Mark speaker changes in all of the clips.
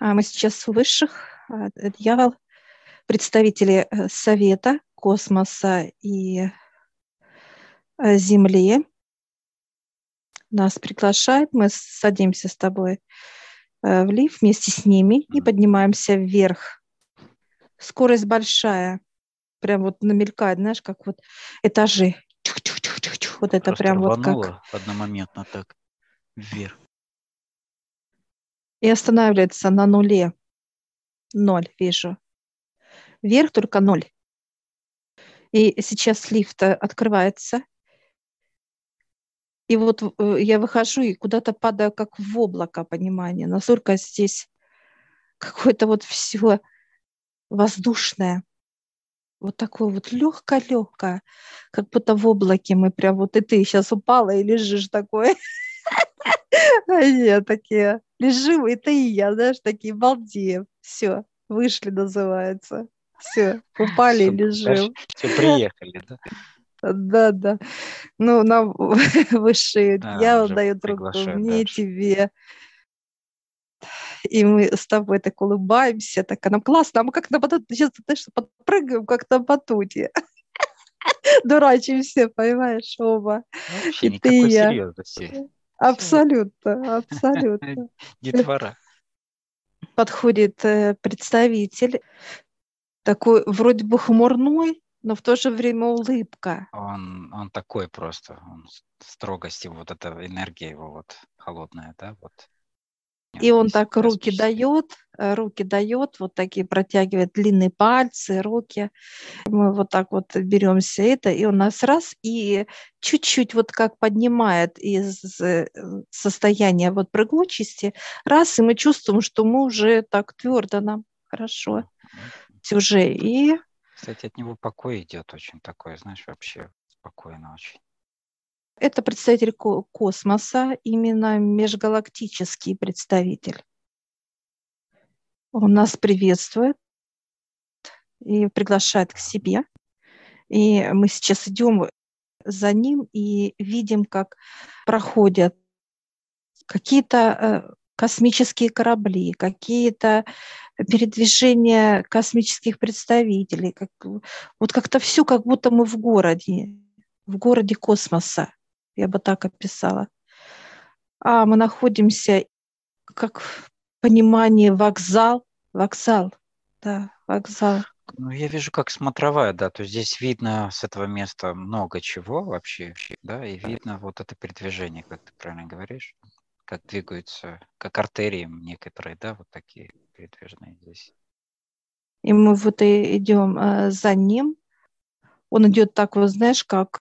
Speaker 1: А мы сейчас у высших. А, дьявол, представители э, Совета, космоса и э, Земли нас приглашает. Мы садимся с тобой э, в лифт вместе с ними и поднимаемся вверх. Скорость большая. Прям вот намелькает, знаешь, как вот этажи. Чух-чух-чух-чух. Вот это
Speaker 2: Просто
Speaker 1: прям вот как...
Speaker 2: одномоментно так вверх.
Speaker 1: И останавливается на нуле. Ноль вижу. Вверх только ноль. И сейчас лифт э, открывается. И вот э, я выхожу и куда-то падаю, как в облако, понимание. Настолько здесь какое-то вот все воздушное. Вот такое вот легкое-легкое, как будто в облаке мы прям вот и ты сейчас упала и лежишь такой. А я такие, лежим, и ты и я, знаешь, такие балдеем. Все, вышли, называется. Все, упали и лежим.
Speaker 2: Все, приехали, да?
Speaker 1: Да, да. Ну, нам высшие а, дьявол дает руку мне, дальше. тебе. И мы с тобой так улыбаемся, так, а нам классно, а мы как на батуте, сейчас, знаешь, подпрыгаем, как на батуте. Дурачимся, понимаешь, оба.
Speaker 2: Вообще и никакой ты серьезности.
Speaker 1: Абсолютно, абсолютно.
Speaker 2: Детвора.
Speaker 1: Подходит э, представитель, такой вроде бы хмурной, но в то же время улыбка.
Speaker 2: Он, он такой просто, он строгость его, вот эта энергия его вот холодная, да, вот.
Speaker 1: И он так руки дает, э, руки дает, вот такие протягивает длинные пальцы, руки. Мы вот так вот беремся это, и он нас раз и чуть-чуть вот как поднимает из э, состояния вот прыгучести, раз, и мы чувствуем, что мы уже так твердо нам хорошо уже. И...
Speaker 2: Кстати, от него покой идет очень такой, знаешь, вообще спокойно очень.
Speaker 1: Это представитель космоса, именно межгалактический представитель. Он нас приветствует и приглашает к себе. И мы сейчас идем за ним и видим, как проходят какие-то э, космические корабли, какие-то передвижения космических представителей. Как, вот как-то все, как будто мы в городе, в городе космоса я бы так описала. А мы находимся как в понимании вокзал, вокзал, да, вокзал.
Speaker 2: Ну, я вижу, как смотровая, да, то есть здесь видно с этого места много чего вообще, да, и видно вот это передвижение, как ты правильно говоришь, как двигаются, как артерии некоторые, да, вот такие передвижные здесь.
Speaker 1: И мы вот и идем э, за ним. Он идет так, вот знаешь, как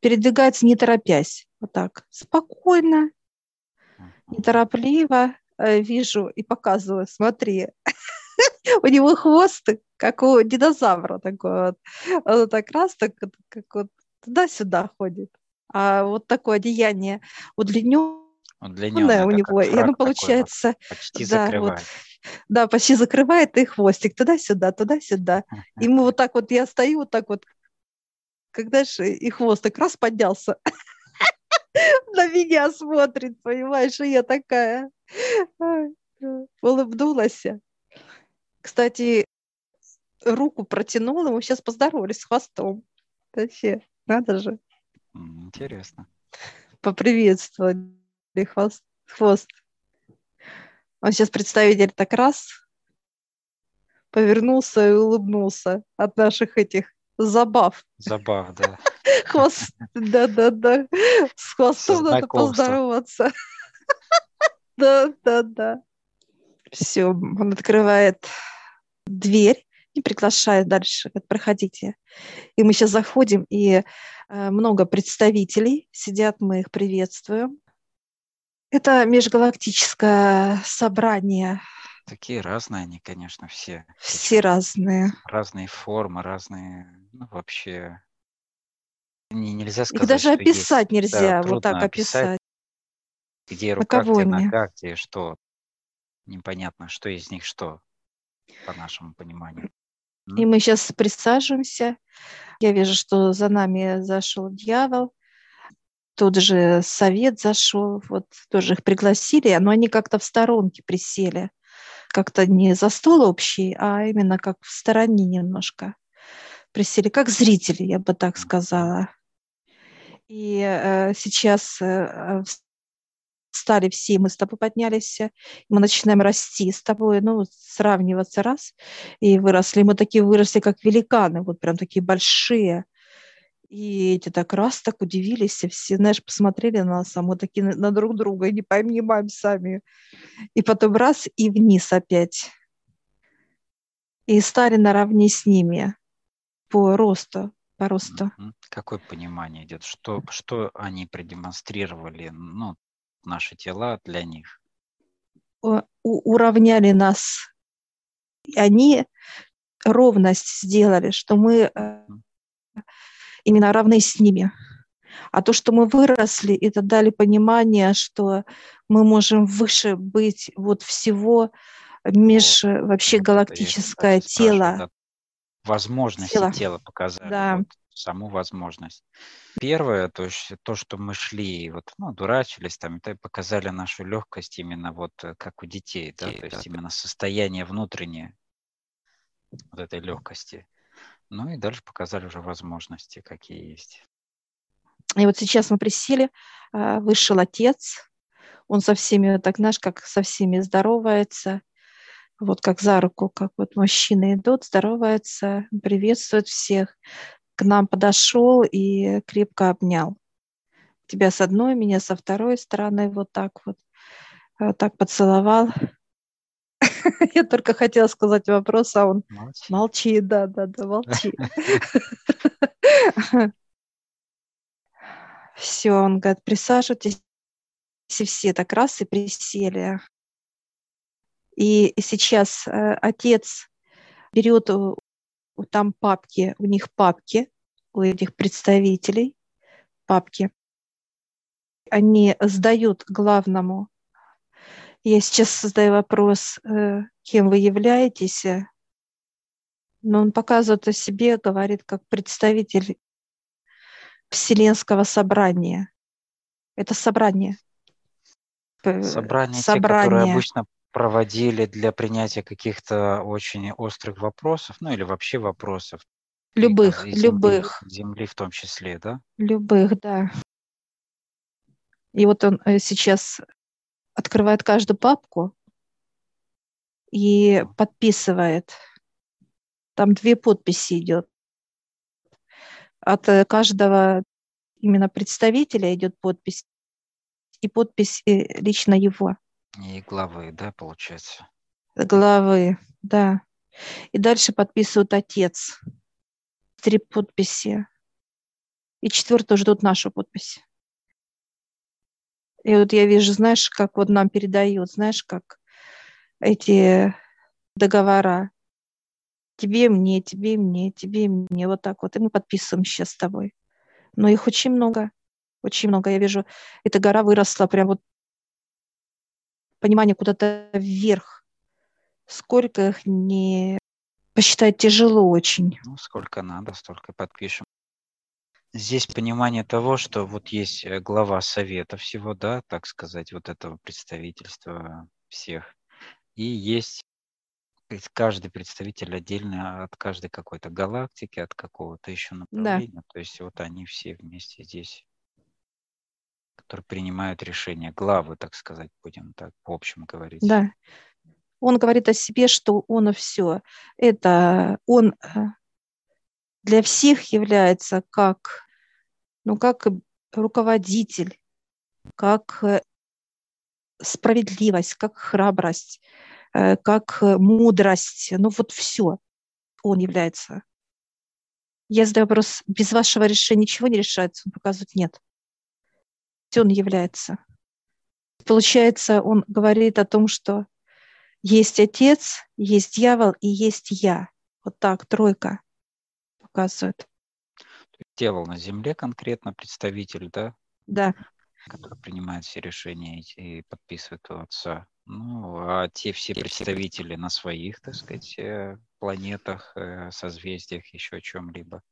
Speaker 1: передвигается не торопясь, вот так, спокойно, неторопливо, э, вижу и показываю, смотри, у него хвост, как у динозавра такой вот, он так раз, так, как вот туда-сюда ходит, а вот такое одеяние удлиненное, удлиненное у него, и оно получается,
Speaker 2: вот, почти да, закрывает. Вот,
Speaker 1: да, почти закрывает и хвостик туда-сюда, туда-сюда. И мы вот так вот, я стою вот так вот когда же и хвост так раз поднялся, на меня смотрит, понимаешь, и я такая улыбнулась. Кстати, руку протянула, мы сейчас поздоровались с хвостом. Вообще, надо же.
Speaker 2: Интересно.
Speaker 1: Поприветствовали хвост. хвост. Он сейчас представитель так раз повернулся и улыбнулся от наших этих забав.
Speaker 2: Забав, да.
Speaker 1: Хвост, да-да-да. С хвостом надо поздороваться. Да-да-да. Все, он открывает дверь и приглашает дальше, говорит, проходите. И мы сейчас заходим, и э, много представителей сидят, мы их приветствуем. Это межгалактическое собрание
Speaker 2: Такие разные они, конечно, все.
Speaker 1: Все разные.
Speaker 2: Разные формы, разные, ну, вообще, не, нельзя сказать,
Speaker 1: Их даже описать есть. нельзя, да, вот так описать.
Speaker 2: Где рука, где нога, где что. Непонятно, что из них что, по нашему пониманию.
Speaker 1: И мы сейчас присаживаемся. Я вижу, что за нами зашел дьявол. Тот же совет зашел, вот тоже их пригласили, но они как-то в сторонке присели как-то не за стол общий, а именно как в стороне немножко присели, как зрители, я бы так сказала. И э, сейчас э, стали все, мы с тобой поднялись, мы начинаем расти с тобой, ну, сравниваться раз, и выросли. Мы такие выросли, как великаны, вот прям такие большие. И эти так раз так удивились, все, знаешь, посмотрели на нас, а мы такие на, на друг друга, и не понимаем сами. И потом раз, и вниз опять. И стали наравне с ними по росту, по росту.
Speaker 2: Какое понимание идет? Что, что они продемонстрировали, ну, наши тела для них?
Speaker 1: У, уравняли нас. Они ровность сделали, что мы э, именно равны с ними. А то, что мы выросли, это дали понимание, что мы можем выше быть вот всего меж вот, вообще галактическое тело. Да,
Speaker 2: возможности тело, тела показали. Да. Вот, саму возможность. Первое, то есть то, что мы шли, вот, ну, дурачились там, это показали нашу легкость именно вот э, как у детей, да, то есть именно состояние внутреннее вот этой легкости. Ну и дальше показали уже возможности, какие есть.
Speaker 1: И вот сейчас мы присели, а, вышел отец, он со всеми, так знаешь, как со всеми здоровается, вот как за руку, как вот мужчины идут, здороваются, приветствуют всех, к нам подошел и крепко обнял. Тебя с одной, меня со второй стороны, вот так вот, вот так поцеловал. Я только хотела сказать вопрос, а он молчи, молчи да, да, да, молчи. Все, он говорит, присаживайтесь, и все так раз и присели. И сейчас э, отец берет там папки, у них папки, у этих представителей папки. Они сдают главному. Я сейчас задаю вопрос, э, кем вы являетесь, но он показывает о себе, говорит, как представитель Вселенского собрания. Это собрание.
Speaker 2: Собрание, собрание. те, которые обычно проводили для принятия каких-то очень острых вопросов, ну или вообще вопросов.
Speaker 1: Любых,
Speaker 2: земли,
Speaker 1: любых.
Speaker 2: Земли в том числе, да?
Speaker 1: Любых, да. И вот он э, сейчас открывает каждую папку и подписывает. Там две подписи идет. От э, каждого именно представителя идет подпись и подпись э, лично его.
Speaker 2: И главы, да, получается?
Speaker 1: Главы, да. И дальше подписывают отец. Три подписи. И четвертую ждут нашу подпись. И вот я вижу, знаешь, как вот нам передают, знаешь, как эти договора. Тебе, мне, тебе, мне, тебе, мне, вот так вот. И мы подписываем сейчас с тобой. Но их очень много, очень много. Я вижу, эта гора выросла прям вот понимание куда-то вверх. Сколько их не посчитать тяжело очень.
Speaker 2: Ну, сколько надо, столько подпишем. Здесь понимание того, что вот есть э, глава совета всего, да, так сказать, вот этого представительства всех. И есть каждый представитель отдельно от каждой какой-то галактики, от какого-то еще направления. Да. То есть вот они все вместе здесь которые принимают решения, главы, так сказать, будем так в общем говорить.
Speaker 1: Да. Он говорит о себе, что он все. Это он э, для всех является как, ну, как руководитель, как э, справедливость, как храбрость, э, как мудрость. Ну вот все он является. Я задаю вопрос, без вашего решения ничего не решается? Он показывает нет он является. Получается, он говорит о том, что есть Отец, есть дьявол и есть я. Вот так, тройка показывает.
Speaker 2: Дьявол на земле конкретно представитель, да?
Speaker 1: Да.
Speaker 2: Который принимает все решения и подписывает у Отца. Ну, а те все представители на своих, так сказать, э, планетах, э, созвездиях, еще о чем-либо.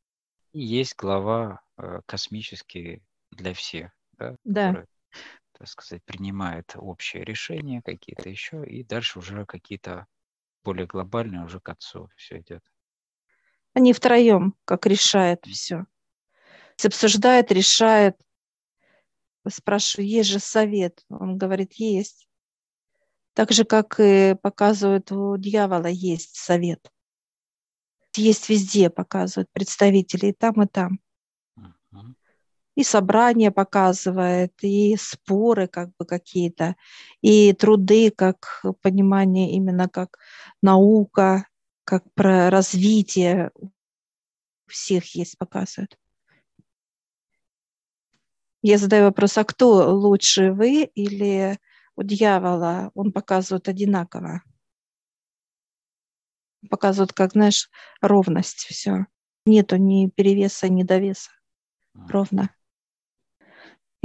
Speaker 2: И есть глава э, космический для всех да,
Speaker 1: да.
Speaker 2: так сказать, принимает общее решение, какие-то еще, и дальше уже какие-то более глобальные уже к отцу все идет.
Speaker 1: Они втроем, как решает все. Обсуждает, решает. Спрашиваю, есть же совет? Он говорит, есть. Так же, как и показывают у дьявола, есть совет. Есть везде, показывают представители и там, и там. И собрания показывает, и споры как бы какие-то, и труды, как понимание именно как наука, как про развитие. Всех есть, показывают. Я задаю вопрос, а кто лучше, вы или у дьявола? Он показывает одинаково. Показывает, как, знаешь, ровность все. Нету ни перевеса, ни довеса. Ровно.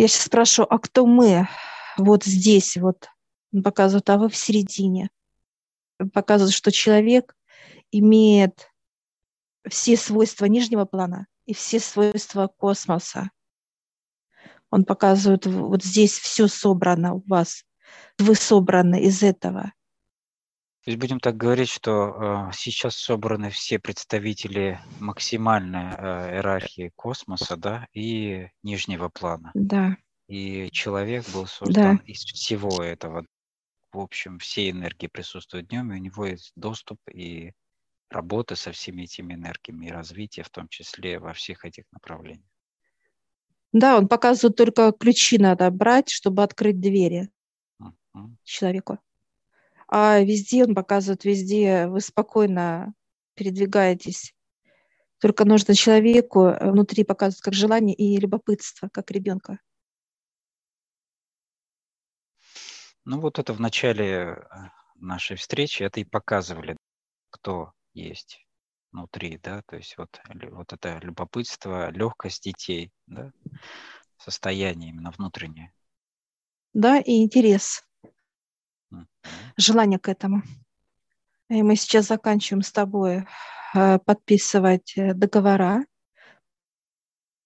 Speaker 1: Я сейчас спрашиваю, а кто мы? Вот здесь вот. Он показывает, а вы в середине. Он показывает, что человек имеет все свойства нижнего плана и все свойства космоса. Он показывает, вот здесь все собрано у вас. Вы собраны из этого.
Speaker 2: То есть будем так говорить, что э, сейчас собраны все представители максимальной э, иерархии космоса, да, и нижнего плана.
Speaker 1: Да.
Speaker 2: И человек был создан
Speaker 1: Да.
Speaker 2: из всего этого. В общем, все энергии присутствуют днем, и у него есть доступ и работа со всеми этими энергиями, и развитие в том числе во всех этих направлениях.
Speaker 1: Да, он показывает только ключи надо брать, чтобы открыть двери
Speaker 2: Мгм.
Speaker 1: человеку. А везде он показывает, везде вы спокойно передвигаетесь. Только нужно человеку э, внутри показывать как желание и любопытство, как ребенка.
Speaker 2: Ну вот это в начале э, нашей встречи это и показывали, кто есть внутри, да, то есть вот, вот это любопытство, легкость детей, да, состояние именно внутреннее.
Speaker 1: Да, и интерес. Желание к этому. И мы сейчас заканчиваем с тобой э, подписывать э, договора.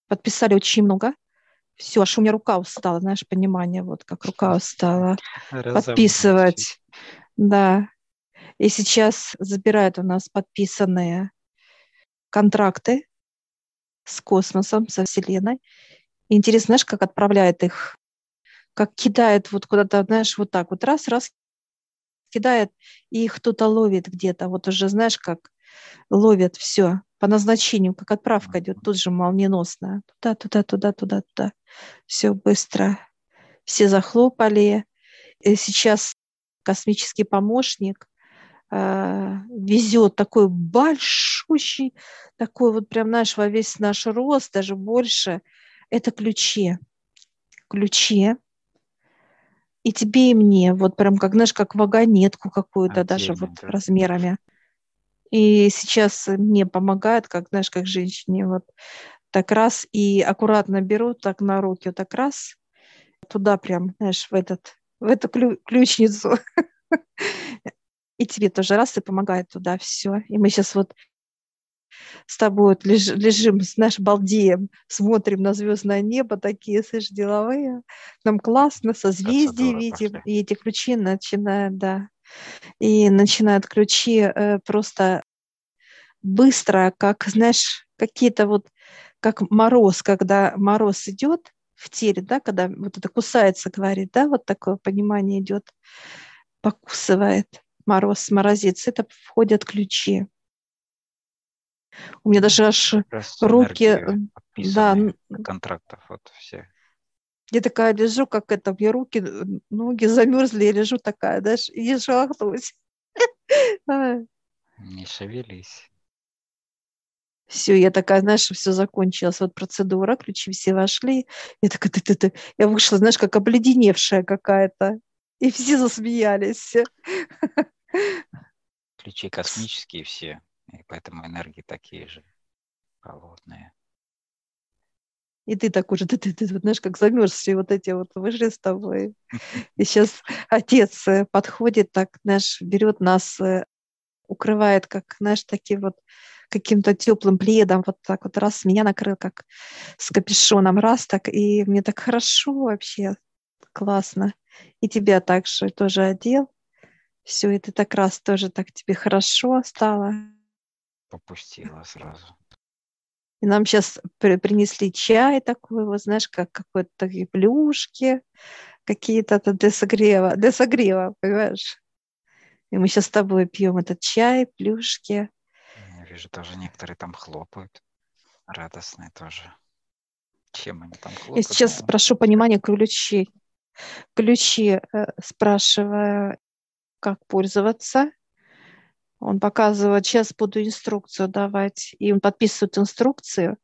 Speaker 1: Подписали очень много. Все, аж у меня рука устала, знаешь, понимание, вот как рука устала.
Speaker 2: Разомнись.
Speaker 1: Подписывать. Да. И сейчас забирают у нас подписанные контракты с космосом, со Вселенной. И интересно, знаешь, как отправляет их, как кидает вот куда-то, знаешь, вот так вот раз, раз, кидает, и их кто-то ловит где-то. Вот уже, знаешь, как ловят все по назначению, как отправка идет, тут же молниеносно. Туда, туда, туда, туда, туда. Все быстро. Все захлопали. И сейчас космический помощник э, везет такой большущий, такой вот прям, знаешь, во весь наш рост, даже больше. Это ключи. Ключи. И тебе, и мне, вот прям как, знаешь, как вагонетку какую-то, даже
Speaker 2: Отдельно,
Speaker 1: вот
Speaker 2: да.
Speaker 1: размерами. И сейчас мне помогает, как, знаешь, как женщине, вот так раз и аккуратно беру так на руки, вот так раз, туда прям, знаешь, в этот, в эту клю- ключницу. И тебе тоже раз и помогает туда все. И мы сейчас вот с тобой вот леж- лежим, знаешь, балдеем, смотрим на звездное небо, такие, слышь, деловые. Нам классно, созвездия
Speaker 2: Процедуры
Speaker 1: видим,
Speaker 2: пошли.
Speaker 1: и эти ключи начинают, да, и начинают ключи э, просто быстро, как, знаешь, какие-то вот, как мороз, когда мороз идет в теле, да, когда вот это кусается, говорит, да, вот такое понимание идет, покусывает мороз, морозец, это входят ключи. У меня даже аж руки, э, да,
Speaker 2: контрактов вот все.
Speaker 1: я такая лежу, как это, мне руки, э, ноги замерзли, я лежу такая, знаешь, и не шелохнусь.
Speaker 2: Не шевелись.
Speaker 1: Все, я такая, знаешь, все закончилось, вот процедура, ключи все вошли. Я такая, ты, ты, ты. я вышла, знаешь, как обледеневшая какая-то. И все засмеялись.
Speaker 2: Ключи космические все, и поэтому энергии такие же холодные.
Speaker 1: И ты такой же, ты, ты, ты, вот, знаешь, как замерз, все вот эти вот вышли с тобой. И сейчас отец э, подходит, так, знаешь, берет нас, э, укрывает, как, знаешь, таким вот каким-то теплым пледом, вот так вот раз меня накрыл, как с капюшоном, раз так, и мне так хорошо вообще. классно. И тебя также тоже одел. Все, и ты так раз тоже так тебе хорошо стало.
Speaker 2: Попустила сразу.
Speaker 1: И нам сейчас при- принесли чай такой, вот знаешь, как какой-то такие плюшки, какие-то для согрева, для согрева, понимаешь? И мы сейчас с тобой пьем этот чай, плюшки.
Speaker 2: Я вижу, тоже некоторые там хлопают. Радостные тоже. Чем они там
Speaker 1: Я
Speaker 2: хлопают?
Speaker 1: сейчас
Speaker 2: Ну,
Speaker 1: прошу понимания ключи. Ключи э, спрашиваю, как пользоваться. Он показывает, сейчас буду инструкцию давать, и он подписывает инструкцию.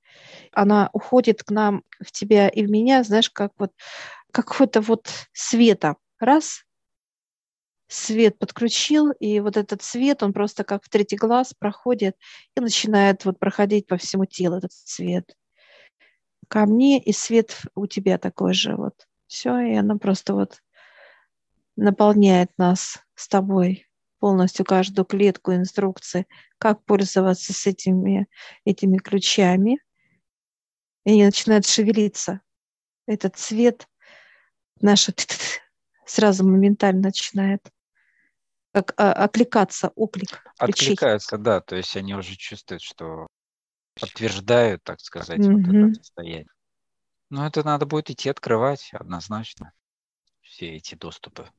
Speaker 1: Она уходит к нам, в тебя и в меня, знаешь, как вот какой-то вот света. Раз, свет подключил, и вот этот свет, он просто как в третий глаз проходит и начинает вот проходить по всему телу этот свет. Ко мне и свет у тебя такой же вот. Все, и она просто вот наполняет нас с тобой полностью каждую клетку инструкции, как пользоваться с этими, этими ключами. И они начинают шевелиться. Этот цвет наш сразу моментально начинает как а, окликаться, оклик.
Speaker 2: Откликаются, да, то есть они уже чувствуют, что подтверждают, так сказать, вот
Speaker 1: Мгм.
Speaker 2: это состояние. Но это надо будет идти открывать однозначно. Все эти доступы.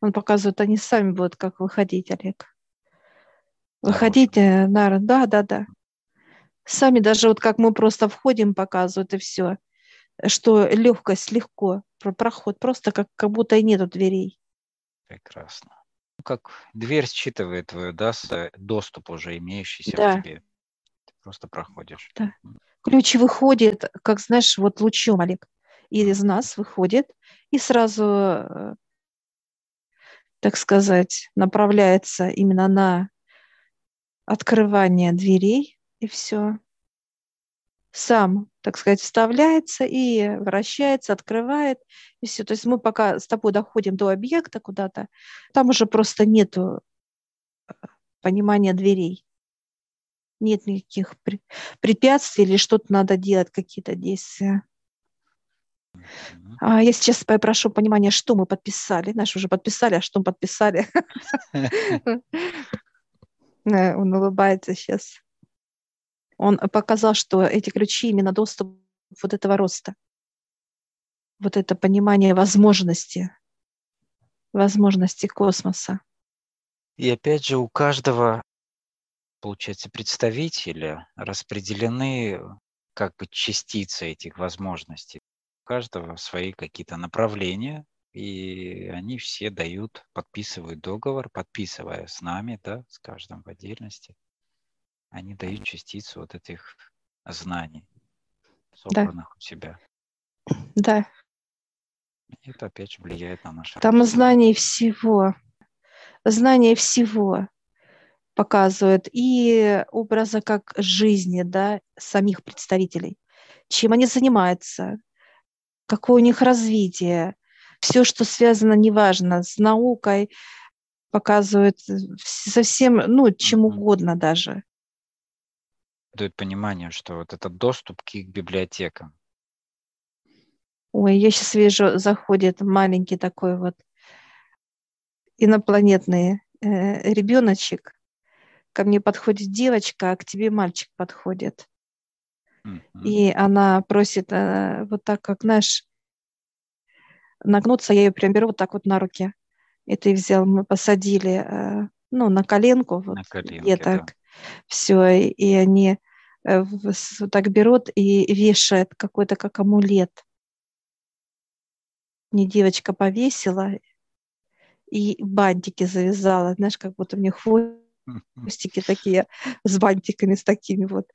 Speaker 1: Он показывает, они сами будут как выходить, Олег. Выходите, на, да, да, да. Сами даже вот как мы просто входим, показывают и все, что легкость, легко, про- проход, просто как, как будто и нету дверей.
Speaker 2: Прекрасно. Ну, Как дверь считывает твою, да, э, доступ уже имеющийся
Speaker 1: Да.
Speaker 2: в тебе. Ты просто проходишь.
Speaker 1: Да. Ключ выходит, как знаешь, вот лучом, Олег, и из нас выходит и сразу, э, так сказать, направляется именно на открывание дверей, и все. Сам, так сказать, вставляется и вращается, открывает, и все. То есть мы пока с тобой доходим до объекта куда-то, там уже просто нету э, понимания дверей. Нет никаких пре- препятствий или что-то надо делать, какие-то действия. А я сейчас попрошу понимания, что мы подписали. Знаешь, уже подписали, а что мы подписали? Э, Он улыбается сейчас. Он показал, что эти ключи именно доступ вот этого роста. Вот это понимание возможности, возможности космоса.
Speaker 2: И опять же, у каждого, получается, представителя распределены как бы частицы этих возможностей. Каждого свои какие-то направления, и они все дают, подписывают договор, подписывая с нами, да, с каждым в отдельности. Они дают частицу вот этих знаний, собранных у себя.
Speaker 1: Да,
Speaker 2: И это опять же влияет на наше
Speaker 1: там знание всего, знание всего показывает и образа как жизни, да, самих представителей, чем они занимаются, какое у них развитие, все, что связано, неважно, с наукой, показывает э, вс- совсем, ну, чем угодно даже.
Speaker 2: дает понимание, что вот этот доступ к их библиотекам,
Speaker 1: Ой, я сейчас вижу, заходит маленький такой вот инопланетный э, ребеночек. Ко мне подходит девочка, а к тебе мальчик подходит. И она просит э, вот так, как, знаешь, нагнуться, я ее прям беру вот так вот на руки. И ты взял, мы посадили, э, ну, на коленку. Вот,
Speaker 2: на коленке,
Speaker 1: я
Speaker 2: да.
Speaker 1: так, все, и, и они э, вот так берут и вешают какой-то как амулет. Мне девочка повесила и бантики завязала, знаешь, как будто у них хвостики такие с бантиками, с такими вот.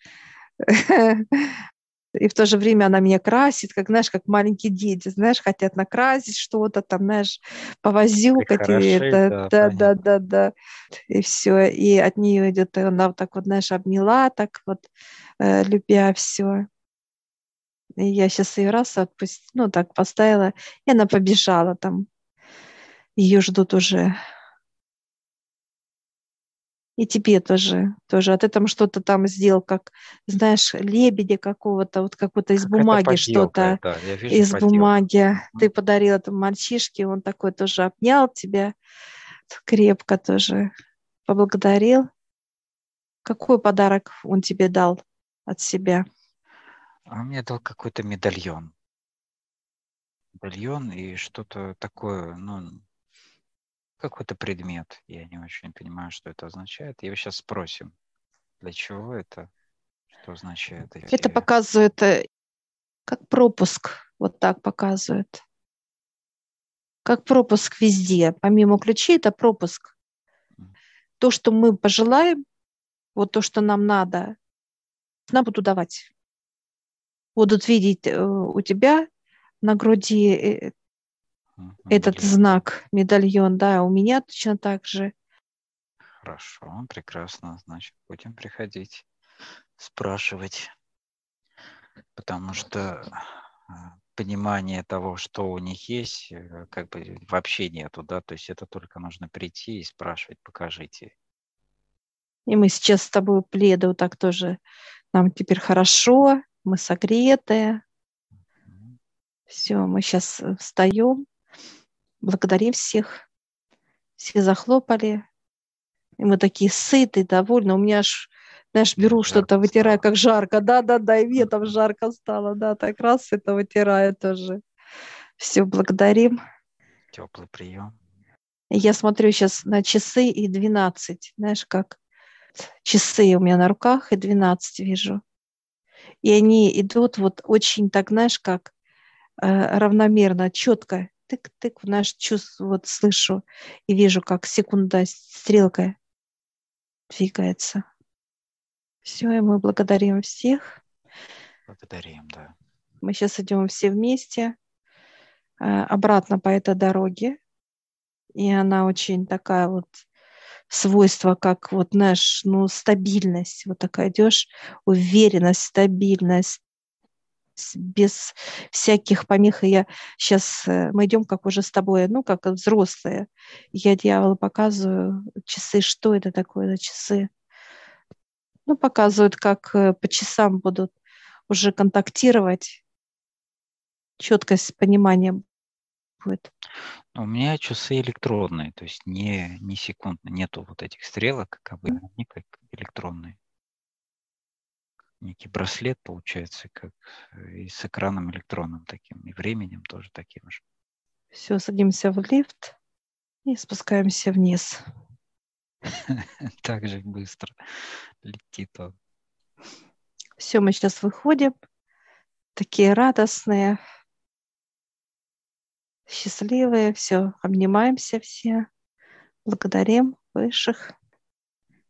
Speaker 1: И в то же время она меня красит, как, знаешь, как маленькие дети, знаешь, хотят накрасить что-то там, знаешь,
Speaker 2: Прихорошить,
Speaker 1: это,
Speaker 2: да,
Speaker 1: да, да, да, да. И все. И от нее идет, и она вот так вот, знаешь, обняла, так вот, э, любя все. И я сейчас ее раз отпустила, ну, так поставила, и она побежала там. Ее ждут уже И тебе тоже, тоже. А ты там что-то там сделал, как, знаешь, лебедя какого-то, вот какого-то из бумаги что-то.
Speaker 2: Да,
Speaker 1: из
Speaker 2: поделка.
Speaker 1: бумаги. Ты подарил этому мальчишке, он такой тоже обнял тебя крепко тоже, поблагодарил. Какой подарок он тебе дал от себя?
Speaker 2: А он мне дал какой-то медальон. Медальон и что-то такое, ну, какой-то предмет. Я не очень понимаю, что это означает. Его сейчас спросим, для чего это, что означает эти...
Speaker 1: Это показывает э, как пропуск, вот так показывает. Как пропуск везде. Помимо ключей, это пропуск. То, что мы пожелаем, вот то, что нам надо, нам будут давать. Будут видеть э, у тебя на груди э, этот знак, медальон, да, у меня точно так же.
Speaker 2: Хорошо, прекрасно. Значит, будем приходить, спрашивать. Потому что э, понимания того, что у них есть, э, как бы вообще нету, да, то есть это только нужно прийти и спрашивать, покажите.
Speaker 1: И мы сейчас с тобой пледы вот так тоже. Нам теперь хорошо, мы согретые. Все, мы сейчас встаем, благодарим всех. Все захлопали. И мы такие сытые, довольны. У меня аж, знаешь, беру что-то, вытираю, как жарко. Да-да-да, и мне там жарко стало. Да, так раз это вытираю тоже. Все, благодарим.
Speaker 2: Теплый прием.
Speaker 1: Я смотрю сейчас на часы и 12. Знаешь, как часы у меня на руках и 12 вижу. И они идут вот очень так, знаешь, как э, равномерно, четко. Тык-тык, знаешь, чувствую, вот слышу и вижу, как секунда стрелка двигается. Все, и мы благодарим всех.
Speaker 2: Благодарим, да.
Speaker 1: Мы сейчас идем все вместе э, обратно по этой дороге. И она очень такая вот свойство, как вот, знаешь, ну, стабильность. Вот такая идешь, уверенность, стабильность, без всяких помех. И я сейчас, мы идем как уже с тобой, ну, как взрослые. Я дьяволу показываю часы, что это такое за часы. Ну, показывают, как э, по часам будут уже контактировать. Четкость понимания будет.
Speaker 2: Ну, У меня часы электронные, то есть не, не секундные, нету вот этих стрелок, как бы они как электронные. Некий браслет получается, как э, и с экраном электронным таким, и временем тоже таким же.
Speaker 1: Все, садимся в лифт и спускаемся вниз.
Speaker 2: Так же быстро летит он.
Speaker 1: Все, мы сейчас выходим, такие радостные, счастливые, все, обнимаемся все, благодарим высших.